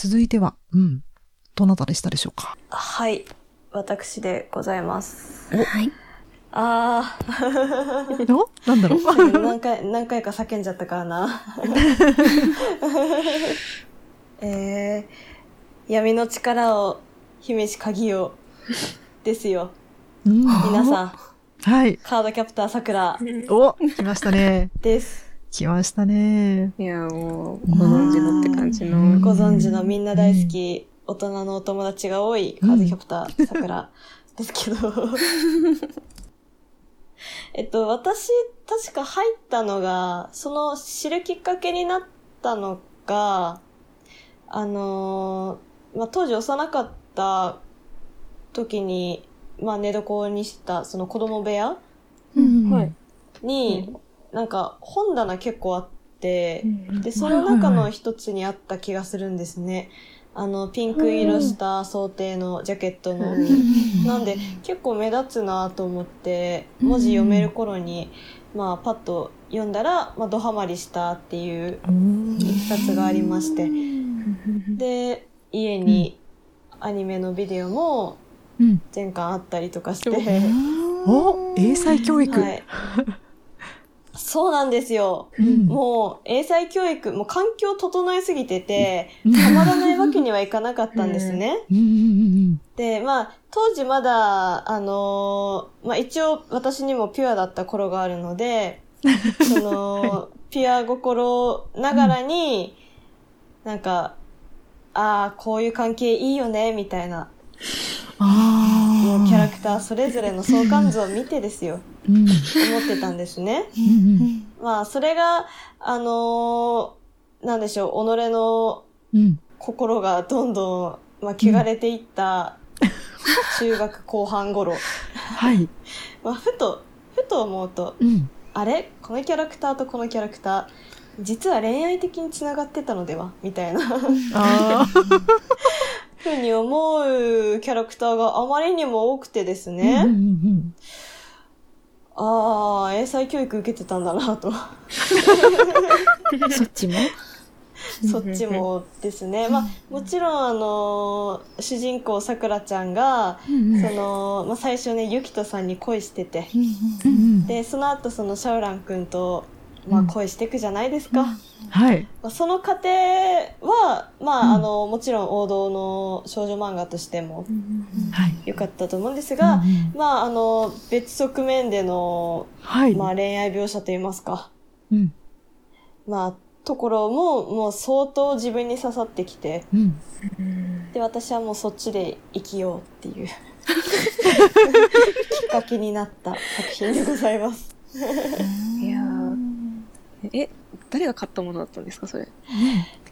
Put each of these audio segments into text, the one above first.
続いては、うん。どなたでしたでしょうか？はい。私でございます。はい。あ お？なんだろう？ー、何回、何回か叫んじゃったからな。えー、闇の力を秘めし鍵を、ですよ。うん皆さん、はい。カードキャプターさくらお来ましたね。です。来ましたね。いや、もう、ご存知のって感じの。ご存知のみんな大好き、大人のお友達が多いカードキャプターさくらですけど。えっと、私、確か入ったのが、その知るきっかけになったのが、あのーまあ、当時幼かった時に、まあ、寝床にした、その子供部屋うんはい。に、なんか本棚結構あって、で、その中の一つにあった気がするんですね。あの、ピンク色した想定のジャケットの。なんで、結構目立つなと思って、文字読める頃に、まあ、パッと読んだら、まあ、ドハマりしたっていういきさつがありまして。で、家にアニメのビデオもうん。全巻あったりとかして、お英才教育。はい。そうなんですよ。うん。もう、英才教育、もう環境整えすぎてて、うん。たまらないわけにはいかなかったんですね。で、まあ、当時まだ、あのーまあ一応私にもピュアだった頃があるので、その、ピュア心ながらに、なんか、ああ、こういう関係いいよね、みたいな、ああ。もうキャラクターそれぞれの相関図を見てですよ、思ってたんですね。うんまあ、それが、あのーなんでしょう、己のうん。心がどんどん、まあ、汚れていった、中学後半頃。はい。まあ、ふと、ふと思うと、うん。あれ？このキャラクターとこのキャラクター、実は恋愛的に繋がってたのでは？みたいな。ふうに思うキャラクターがあまりにも多くてですうんね。うんああ、英才教育受けてたんだなと。そっちも？そっちもですね。まあ、もちろん、あのー主人公さくらちゃんが、うんその、まあ、最初ね、ゆきとさんに恋してて。で、その後、その、シャオランくんと、まあ、うん恋していくじゃないですか。はい。まあ、その過程は、まあ、うんあの、もちろん王道の少女漫画としてもはい。良かったと思うんですが、まあ、あの、別側面での、はい。まあ、恋愛描写といいますか、うん。まあ、ところも、もう相当自分に刺さってきて、うん。で、私はもうそっちで生きようっていう きっかけになった作品でございます。え、誰が買ったものだったんですか、それ？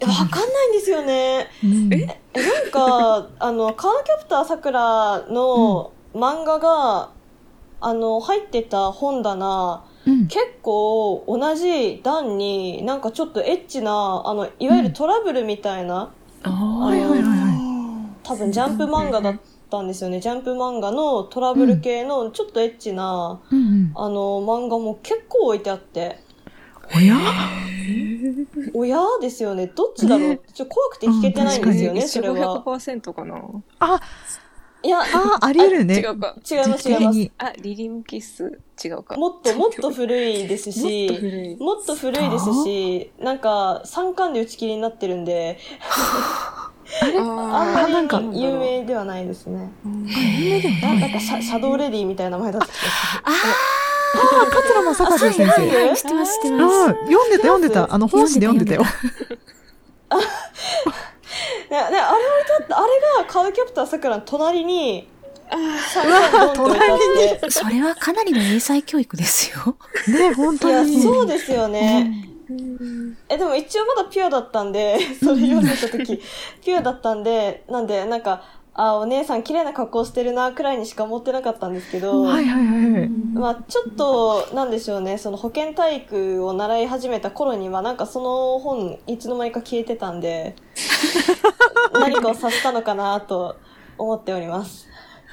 えわかんないんですよね。うんえ、なんか、あの、カードキャプターさくらの漫画が、あの、入ってた本棚、うん。結構同じ段になんかちょっとエッチな、あの、いわゆるトラブルみたいな、ああ。はいはいはいは多分ジャンプ漫画だったんですよね。ジャンプ漫画のトラブル系のちょっとエッチな。あの、漫画も結構置いてあって、おや親ですよね。どっちだろう、ねちょ怖くて聞けてないんですよね、一応それは。500%かな。あ、いや、あ、あり得るね。違うか。違います、違います。に。あ、リリムキッス、違うか。もっともっと古いですし、もっと古い。もっと古いですし、なんか3巻で打ち切りになってるんで、あれ？あんあなんかまり有名ではないですね。うん有名ではななんかシャシャドウレディみたいな名前だった気がする。ああ、桂正和先あ生。そう知ってます、知ってあます。あ、読んでた読んでた。あの、本誌で読んでたよ。ねねあれ置いてあった、あれがカードキャプターさくらの隣に、3うわ巻ドンって置いてあって。それはかなりの英才教育ですよ。ね、本いや、当に。そうですよね。え、でも一応まだピュアだったんで、それ読んでた時、ピュアだったんで、なんで、なんか、あ、お姉さん綺麗な格好してるな、くらいにしか思ってなかったんですけど、はいはいはい。まあちょっと、なんでしょうね、その保健体育を習い始めた頃には、なんかその本、いつの間にか消えてたんで、何かを察したのかなと思っております。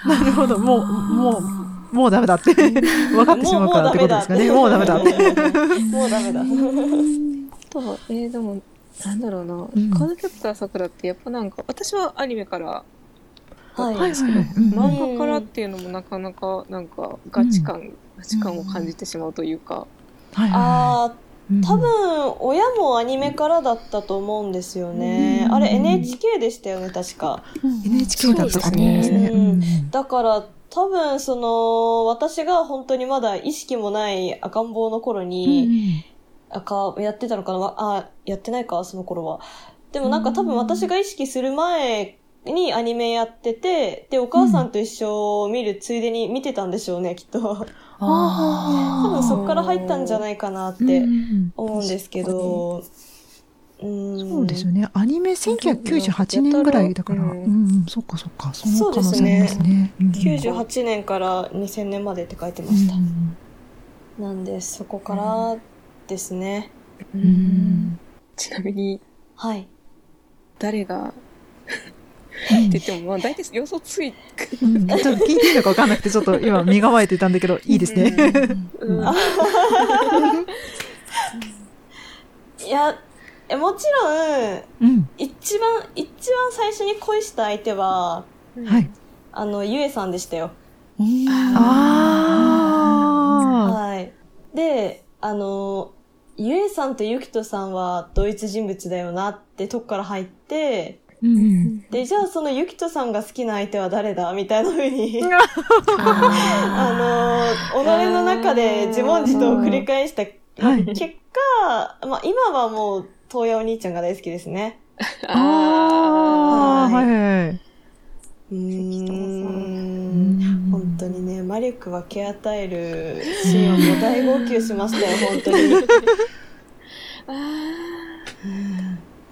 なるほど。もう、もう、もうダメだって。分かってしまうからってことですかね。もうダメだって。もうダメだ。と、えーでも、なんだろうな、んカードキャプターさくらってやっぱなんか、私はアニメからはい。はいはいはい。うん漫画からっていうのもなかなかなんかガチ感、ガチ感を感じてしまうというか、はいはいはあ多分、親もアニメからだったと思うんですよね。うんあれ NHK でしたよね、確か。NHK だったと思いますね。そうですねうんだから、多分、その、私が本当にまだ意識もない赤ん坊の頃に、赤、やってたのかな？わあ、やってないか、その頃は。でもなんか多分私が意識する前にアニメやってて、で、お母さんと一緒見るついでに見てたんでしょうね、きっと。あ多分そっから入ったんじゃないかなっうんてうん思うんですけど、うん。そうですよね。アニメ1998年ぐらいだから、ううんんうん、そっかそっか、その可能性ありますそうですね。うんうん98年から2000年までって書いてました。うんなんで、そこからですね。ううんんちなみにはい。誰がって言ってもまあ大体予想ついうんちょっと聞いていいのか分かんなくて、ちょっと今身構えてたんだけど、いいですね。いや、えもちろん、うん。一番、一番最初に恋した相手は、はい。あの、ゆえさんでしたよ。あはい。で、あの、ゆえさんとゆきとさんは同一人物だよなってとこから入って、ー。うん。で、じゃあそのゆきとさんが好きな相手は誰だみたいな風に、あ あの、己の中で自問自答を繰り返したはい結果、まあ今はもう、東野お兄ちゃんが大好きですね。ああ、はいはいはい。うんん。本当にね、魔力分け与えるシーンはもう大号泣しましたよ、本当に。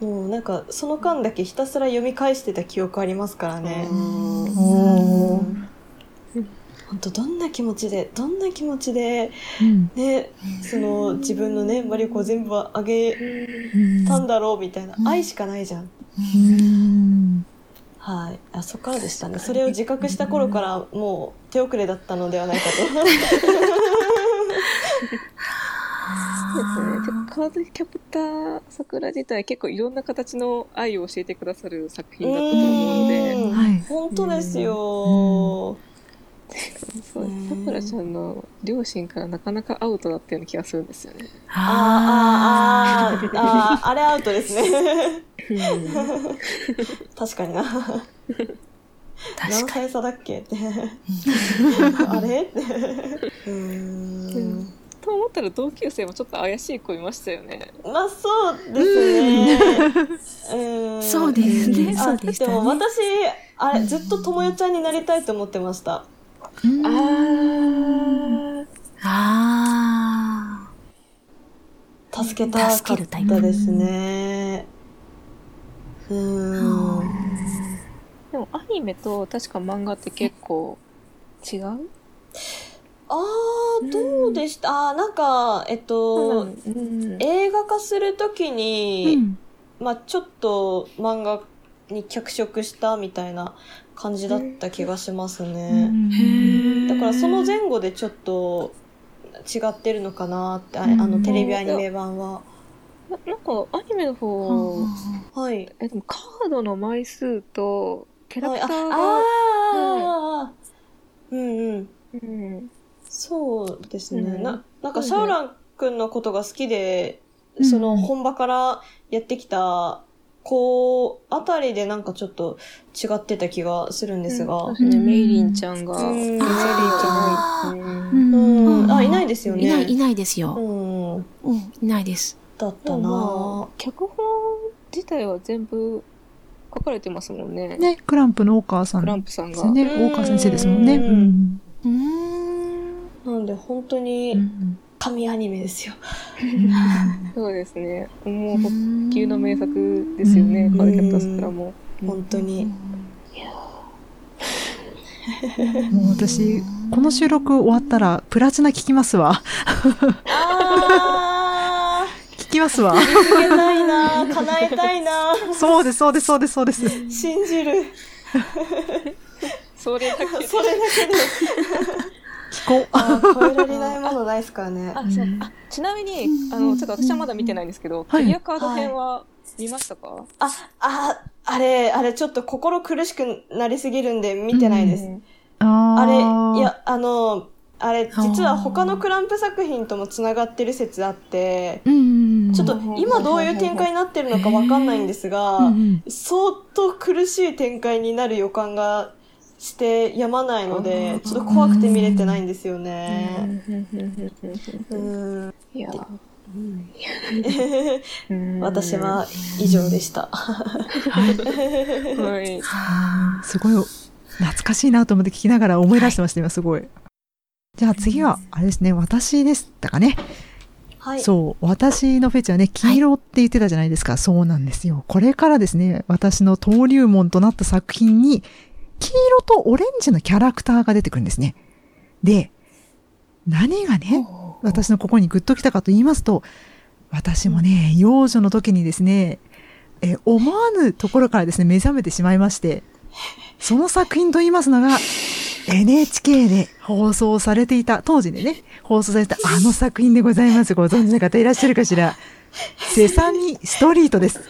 もうなんか、その間だけひたすら読み返してた記憶ありますからね。本当どんな気持ちで、どんな気持ちで、うんね、その自分のね、魔力を全部あげうんたんだろうみたいな。愛しかないじゃん。うんはい。あ、そっからでしたね。それを自覚した頃からもう手遅れだったのではないかと。そうですね。でカードキャプター桜自体結構いろんな形の愛を教えてくださる作品だったと思うので、うんはい。本当ですよ。そううん桜ちゃんの両親からなかなかアウトだったような気がするんですよね。あーあー、あー あー、あれアウトですね。うん確かにな。確何。歳差だっけって。あれって。うーん。と思ったら同級生もちょっと怪しい子いましたよね。まあそうですね。うんそうですねあそうでしたねも私、あれ、ずっとともよちゃんになりたいと思ってました。うんああ助けたかったですね。うーん。あ。でもアニメと確か漫画って結構違う？どうでした、あー、なんか、えっと、うん映画化するときうに、ん。まあちょっと漫画に脚色したみたいな感じだった気がしますね。へだからその前後でちょっと違ってるのかなって、ああうん。のテレビアニメ版は。ななんかアニメの方、はい。えでもカードの枚数とキャラはい、あクターが、あー、うんうん。うん、そうですね。うんな、なんかシャオラン君のことが好きで、うんその本場からやってきた子あたりでなんかちょっと違ってた気がするんですが。そうですね、メイリンちゃんが、うんメイリンちゃんがいて。あ、いないですよね。いない、いないですよ。うん。うん、いないです。だったまなあ、脚本自体は全部書かれてますもんね。ね、クランプの大川さんクラでンプさんが。すね。うん大川先生ですもんね。うんうん。なんで本当うにん神アニメですよ。そうですね。もう、補給の名作ですよね、うんカードキャプター桜も。本当に。もう私、この収録終わったら、プラチナ聞きますわ。あ聞きますわ。ー、続けたいな叶えたいなそうです、そうです、そうです、そうです。信じる。それだけで。それだけで。聞こう。あー超えられないものないですからね。あ、そう。あ、ちなみに、あの、ちょっと私はまだ見てないんですけど、はいクリアカード編は見ましたか？あ、あ、あれ、あれ、ちょっと心苦しくなりすぎるんで見てないです。うんああれ、ーい、や、あの、あれ、実は他のクランプ作品とも繋がってる説あって。ちょっと今どういう展開になってるのかわかんないんですが、相当苦しい展開になる予感がしてやまないので、ちょっと怖くて見れてないんですよね。うん。いや、私は以上でした。はい。はあすごい懐かしいなと思って聞きながら思い出してました、今すごい。じゃあ次は、あれですね、私でしたかね。はい。そう、私のフェチはね、黄色って言ってたじゃないですか。そうなんですよ。これからですね、私の登竜門となった作品に、黄色とオレンジのキャラクターが出てくるんですね。で、何がね、私のここにグッときたかと言いますと、私もね、幼女の時にですね、えー思わぬところからですね、目覚めてしまいまして、その作品と言いますのが、NHK で放送されていた、当時でね、放送されたあの作品でございます。ご存知の方いらっしゃるかしら。セサミストリートです。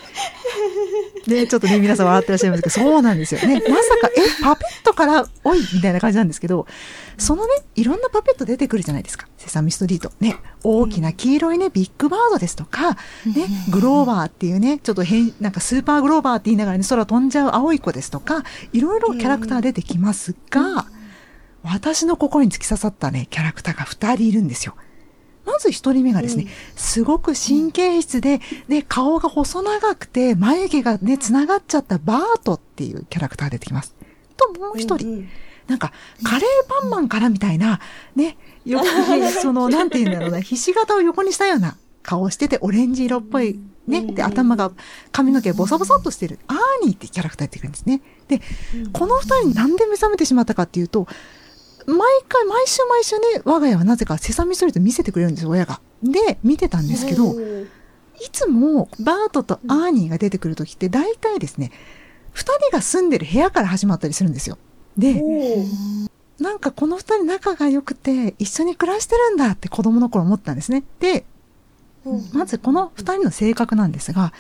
ね、ちょっとね、皆さん笑ってらっしゃいますけど、そうなんですよね。まさか、え、パペットから、おいみたいな感じなんですけど、そのね、いろんなパペット出てくるじゃないですか。セサミストリート。ね、大きな黄色いね、ビッグバードですとか、ね、グローバーっていうね、ちょっと変、なんかスーパーグローバーって言いながらね、空飛んじゃう青い子ですとか、いろいろキャラクター出てきますが、私の心に突き刺さったね、キャラクターが2人いるんですよ。まず1人目がですね、すごく神経質で、で、顔が細長くて、眉毛がね、繋がっちゃったバートっていうキャラクターが出てきます。と、もう1人、うんなんか、カレーパンマンからみたいな、ね、横に、その、なんて言うんだろうな、ひし形を横にしたような顔をしてて、オレンジ色っぽい、ね、で、頭が、髪の毛ボサボサっとしてる、アーニーってキャラクターやってくるんですね。で、この二人になんで目覚めてしまったかっていうと、毎回、毎週毎週ね、我が家はなぜかセサミストリート見せてくれるんですよ、親が。で、見てたんですけど、うんいつもバートとアーニーが出てくるときって大体ですね、二人が住んでる部屋から始まったりするんですよ。で、なんかこの二人仲が良くて一緒に暮らしてるんだって子供の頃思ったんですね。で、うんまずこの二人の性格なんですが、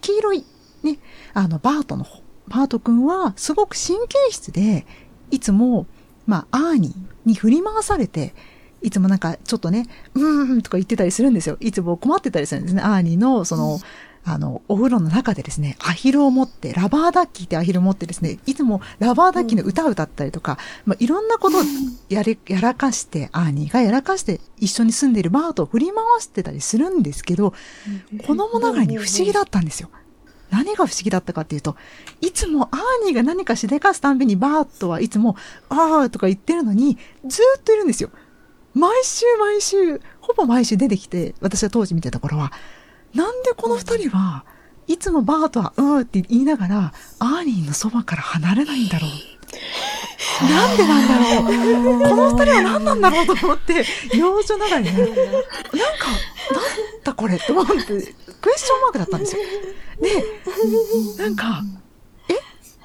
黄色い、ね、あの、バートの方。バート君はすごく神経質で、いつも、まあ、アーニーに振り回されて、いつもなんかちょっとね、うーんとか言ってたりするんですよ。いつも困ってたりするんですね。アーニーの、その、あの、お風呂の中でですね、アヒルを持って、ラバーダッキーってアヒルを持ってですね、いつもラバーダッキーの歌を歌ったりとか、まあ、いろんなことをやれ、やらかして、アーニーがやらかして、一緒に住んでいるバートを振り回してたりするんですけど、子供ながらに不思議だったんですよ。何が不思議だったかっていうと、いつもアーニーが何かしでかすたんびにバートはいつも、あーとか言ってるのに、ずっといるんですよ。毎週毎週、ほぼ毎週出てきて、私は当時見てた頃は、なんでこの二人はいつもバートは、うーって言いながら、アーニーのそばから離れないんだろう。なんでなんだろう。この二人は何なんだろうと思って、幼女ながらね、なんか、なんだこれって思って、クエスチョンマークだったんですよ。で、なんか、え、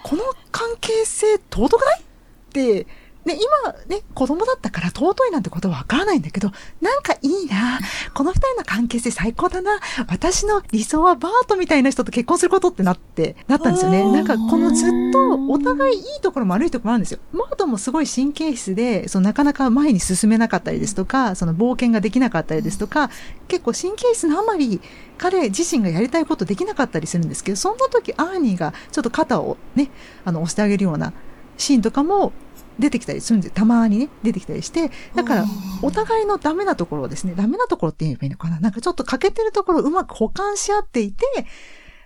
この関係性尊くない？って、ね、今ね、子供だったから尊いなんてことはわからないんだけど、なんかいいな。この二人の関係性最高だな。私の理想はバートみたいな人と結婚することってなって、なったんですよね。なんかこのずっとお互いいいところも悪いところもあるんですよ。バートもすごい神経質で、そのなかなか前に進めなかったりですとか、その冒険ができなかったりですとか、結構神経質なあまり、彼自身がやりたいことできなかったりするんですけど、そんな時アーニーがちょっと肩をね、あの、押してあげるようなシーンとかも出てきたりするんですたまにね、出てきたりして、だから、お互いのダメなところをですね、ダメなところって言えばいいのかな？なんかちょっと欠けてるところをうまく補完し合っていて、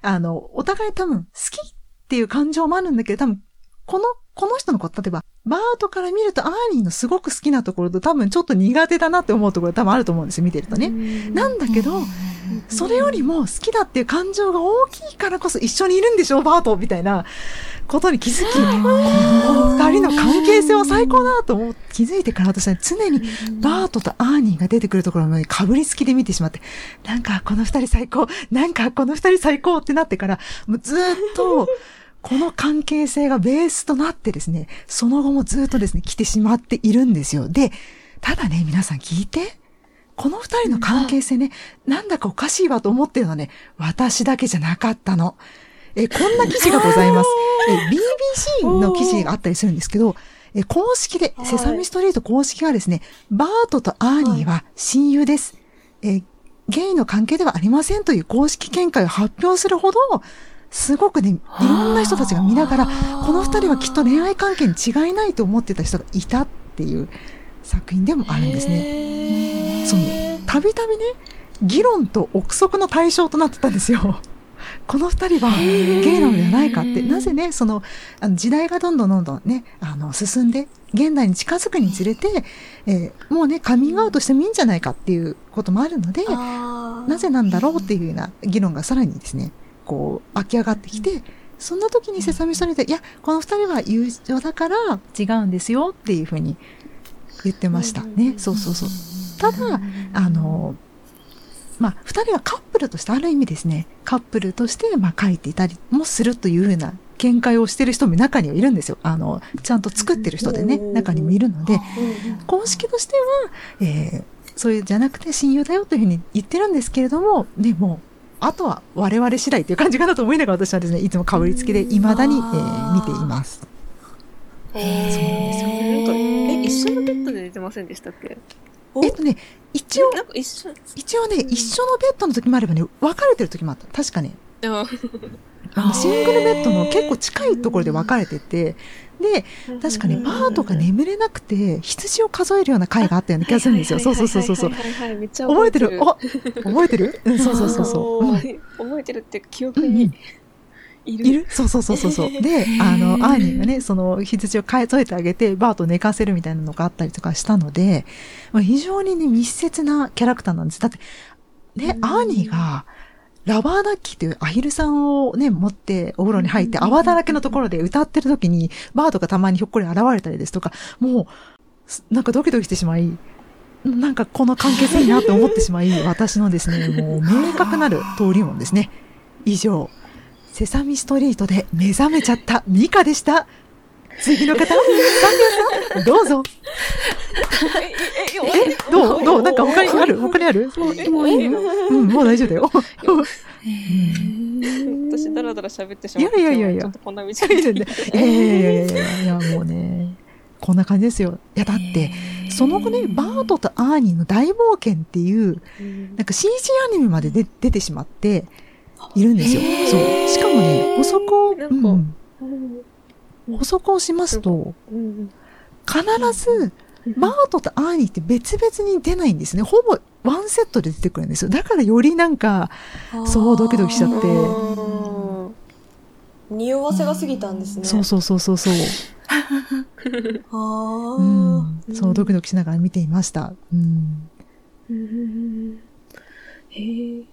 あの、お互い多分好きっていう感情もあるんだけど、多分、この、この人のこと、例えば、バートから見るとアーニーのすごく好きなところと多分ちょっと苦手だなって思うところ多分あると思うんですよ、見てるとね。なんだけど、それよりも好きだっていう感情が大きいからこそ一緒にいるんでしょ、バートみたいなことに気づき、この二人の関係性は最高だと思う気づいてから私は常にバートとアーニーが出てくるところまでかぶりつきで見てしまって、なんかこの二人最高、なんかこの二人最高ってなってから、もうずーっと、この関係性がベースとなってですね、その後もずっとですね、来てしまっているんですよ。で、ただね、皆さん聞いて。この二人の関係性ね、なんだかおかしいわと思ってるのはね、私だけじゃなかったの。え、こんな記事がございます。え、BBC の記事があったりするんですけど、え、公式で、セサミストリート公式がですね、バートとアーニーは親友です。え、ゲイの関係ではありませんという公式見解を発表するほど、すごくね、いろんな人たちが見ながら、この二人はきっと恋愛関係に違いないと思ってた人がいたっていう作品でもあるんですね。ねその、たびたびね、議論と憶測の対象となってたんですよ。この二人はゲイなのではないかって、なぜね、その、あの時代がどんどんどんどんね、あの、進んで、現代に近づくにつれて、えーもうね、カミングアウトしてもいいんじゃないかっていうこともあるので、ななぜなんだろうっていうような議論がさらにですね、こう、湧き上がってきて、そんな時にセサミストリートで、いや、この二人は友情だから違うんですよっていうふうに言ってました。ね。そうそうそう。ただ、あの、まあ、二人はカップルとしてある意味ですね、カップルとして、まあ、書いていたりもするというふうな見解をしてる人も中にはいるんですよ。あの、ちゃんと作ってる人でね、中にもいるので、公式としては、えーそういうじゃなくて親友だよというふうに言ってるんですけれども、でも、あとは我々次第という感じかなと思いながら私はですね、いつもかぶりつきで未だに、えー見ています。そうなんですよなんか、え、一緒のベッドで寝てませんでしたっけ？えっとね、一応、なんか一緒。一応ね、一緒のベッドの時もあればね、分かれてる時もあった。確かね、ああのシングルベッドの結構近いところで分かれてて、で、確かね、バーとか眠れなくて、羊を数えるような回があったよ。うな気がするんですよ。そうそうそうそう覚えてる。あ覚えてる？うん、そうそうそうそう。うん覚えてるって記憶にいる？いる？そうそうそうそうそう。で、あの、アー。ニーがね、その羊を数えてあげて、バートを寝かせるみたいなのがあったりとかしたので、まあ非常にね、密接なキャラクターなんです。だって、ね、アーニーが、ラバーダッキーというアヒルさんをね、持ってお風呂に入って泡だらけのところで歌ってる時に、バートがたまにひょっこり現れたりですとか、もう、すなんかドキドキしてしまい、なんかこの関係性いいなって思ってしまい、私のですね、もう明確なる登竜門ですね。以上、セサミストリートで目覚めちゃったミカでした。次の方、サンディアさん、どうぞ。え、え、え、どう？どう？なんか他にある他にあるえ、もういいのうん、もう大丈夫だよ。私だらだら喋ってしまって。いやいやいやいやちょっとこんな道いやいやいやいやいやいやいや、もうね、こんな感じですよ。いや、だって、その後ね、バートとアーニーの大冒険っていう、なんか CG アニメまでで出てしまっているんですよ。そう。しかもね、補足を、なんかうん、うん補足をしますと、うん必ず、バートとアーニーって別々に出ないんですね。ほぼワンセットで出てくるんですよ。だからよりなんか、そうドキドキしちゃってうん匂わせが過ぎたんですね。そうそうそうそうそう。あうーん。そう、ドキドキしながら見ていました。うん。うんへえ。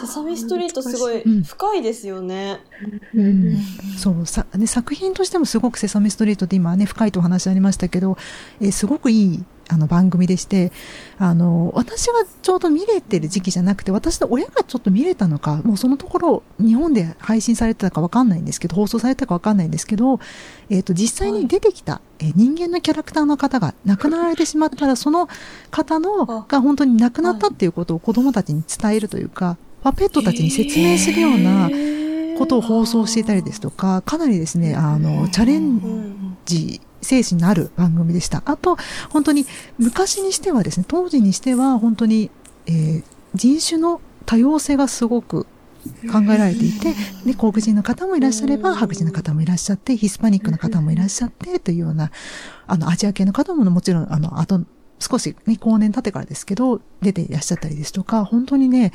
セサミストリートすごいうん。深いですよね。うん。そう。さ、ね、作品としてもすごくセサミストリートって今ね、深いとお話ありましたけど、えーすごくいいあの番組でして、あの、私がちょうど見れてる時期じゃなくて、私の親がちょっと見れたのか、もうそのところ、日本で配信されてたかわかんないんですけど、放送されてたかわかんないんですけど、えっ、と、実際に出てきた、えー人間のキャラクターの方が亡くなられてしまったら、その方の、が本当に亡くなったっていうことを子供たちに伝えるというか、パペットたちに説明するような、ことを放送していたりですとか、かなりですね、あの、チャレンうんジ精神のある番組でした。あと、本当に昔にしてはですね、当時にしては本当に、えー人種の多様性がすごく考えられていて、で、黒人の方もいらっしゃれば、白人の方もいらっしゃって、ヒスパニックの方もいらっしゃって、というような、あの、アジア系の方ももちろん、あの、あと、少しね、後年経ってからですけど、出ていらっしゃったりですとか、本当にね、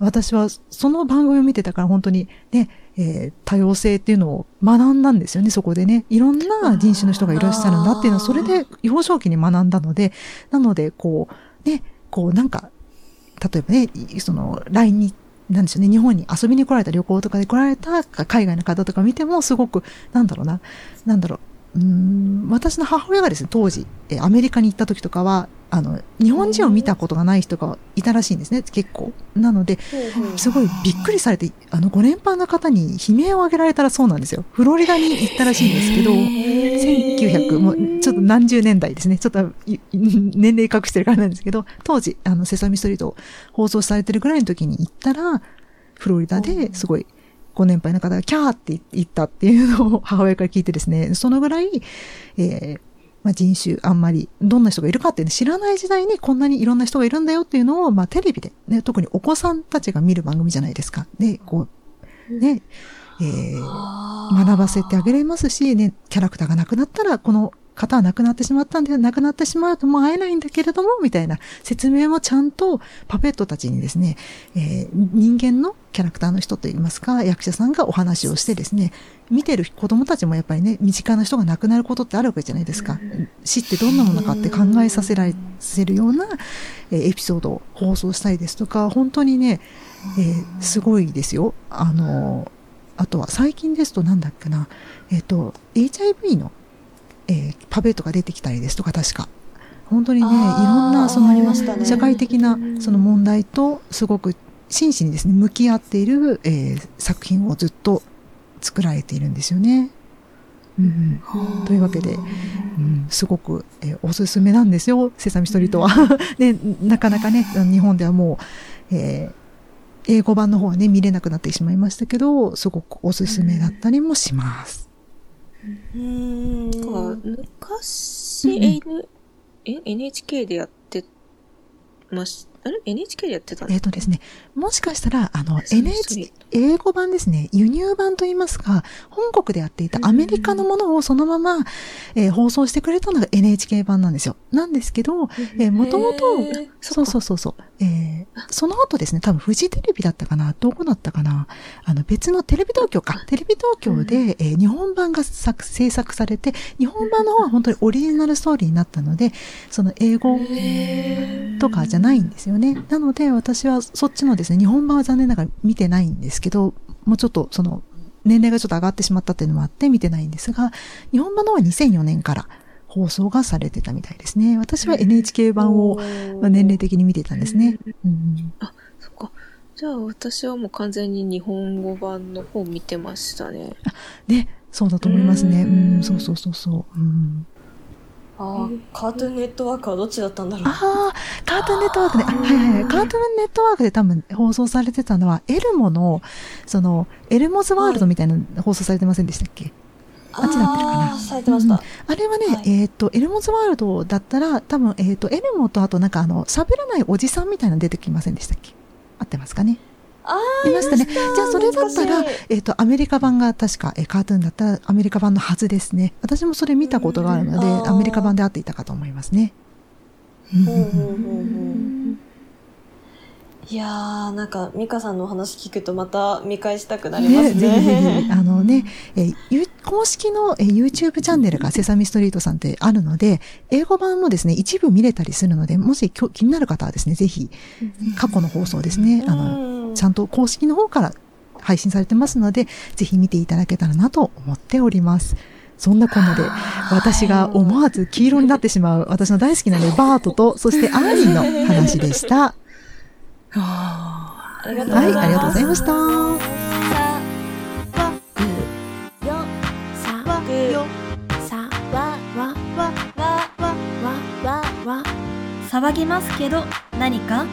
私はその番組を見てたから本当にね、えー多様性っていうのを学んだんですよね、そこでね。いろんな人種の人がいらっしゃるんだっていうのを、それで幼少期に学んだので、なので、こう、ね、こうなんか、例えばね、いその、来日、なんでしょうね、日本に遊びに来られた旅行とかで来られた海外の方とか見ても、すごく、なんだろうな、なんだろう、うーん私の母親がですね、当時、えーアメリカに行った時とかは、あの、日本人を見たことがない人がいたらしいんですね、結構。なので、すごいびっくりされて、あの、ご年配の方に悲鳴を上げられたらそうなんですよ。フロリダに行ったらしいんですけど、1900、もうちょっと何十年代ですね。ちょっとい年齢隠してるからなんですけど、当時、あの、セサミストリート放送されてるぐらいの時に行ったら、フロリダですごい、ご年配の方がキャーって言ったっていうのを母親から聞いてですね、そのぐらい、えーまあ、人種あんまりどんな人がいるかっていうの知らない時代にこんなにいろんな人がいるんだよっていうのを、まあ、テレビで、ね、特にお子さんたちが見る番組じゃないですか。で、こう、ね、えー、学ばせてあげれますし、ね、キャラクターが亡くなったら、この方は亡くなってしまったんで、亡くなってしまうともう会えないんだけれども、みたいな説明もちゃんとパペットたちにですね、えー、人間のキャラクターの人といいますか、役者さんがお話をしてですね、見てる子供たちもやっぱりね、身近な人が亡くなることってあるわけじゃないですか。死ってどんなものかって考えさせられせるような、えー、エピソードを放送したりですとか、本当にね、えー、すごいですよ。あの、あとは最近ですとなんだっけな、えっ、ー、と、HIV のえー、パペットが出てきたりですとか確か本当にねいろんなその、社会的なその問題とすごく真摯にですね向き合っている、えー、作品をずっと作られているんですよね。うん、というわけで、うん、すごく、えー、おすすめなんですよ、セサミストリートは。で、なかなかね、日本ではもう、えー、英語版の方はね、見れなくなってしまいましたけど、すごくおすすめだったりもします。うん。か昔、N え NHK でやってました ?NHK でやってたえっ、とですね、もしかしたら、あの、NHK、英語版ですね、輸入版といいますか、本国でやっていたアメリカのものをそのまま、えー、放送してくれたのが NHK 版なんですよ。なんですけど、えー、もともと、そうそうそうそう、えー、その後ですね、多分フジテレビだったかな、どこだったかな、あの、別のテレビ東京か、テレビ東京で、えー、日本版が作制作されて、日本版の方は本当にオリジナルストーリーになったので、その英語とかじゃないんですよね。なので、私はそっちのですね、日本版は残念ながら見てないんですけど、もうちょっとその、年齢がちょっと上がってしまったっていうのもあって見てないんですが、日本版の方は2004年から放送がされてたみたいですね。私は NHK 版を年齢的に見てたんですね。うん、あ、そっか。じゃあ私はもう完全に日本語版の方見てましたね。あ、ね、そうだと思いますね。うん、そうそうそうそう。うんああ、カートゥーンネットワークはどっちだったんだろう。ああ、カートゥーンネットワークで、はいはいはい。カートゥーンネットワークで多分放送されてたのは、エルモの、その、エルモズワールドみたいな放送されてませんでしたっけ、あっちなってるかな。されてました。うん、あれはね、はい、えっ、ー、と、エルモズワールドだったら、多分、えっ、ー、と、エルモとあとなんかあの、喋らないおじさんみたいなの出てきませんでしたっけ？合ってますかね？いましたね。じゃあそれだったら、えっ、ー、と、アメリカ版が確か、えー、カートゥーンだったらアメリカ版のはずですね。私もそれ見たことがあるので、アメリカ版で合っていたかと思いますね。いやー、なんか、美香さんのお話聞くとまた見返したくなりますね。ねあのね、えー、公式の、えー、YouTube チャンネルがセサミストリートさんってあるので、英語版もですね、一部見れたりするので、もし気になる方はですね、ぜひ、過去の放送ですね、あの、ちゃんと公式の方から配信されてますので、ぜひ見ていただけたらなと思っております。そんなこんなで、私が思わず黄色になってしまう、私の大好きなね、バートと、そしてアーニーの話でした。はい、ありがとうございました。騒ぎますけど何か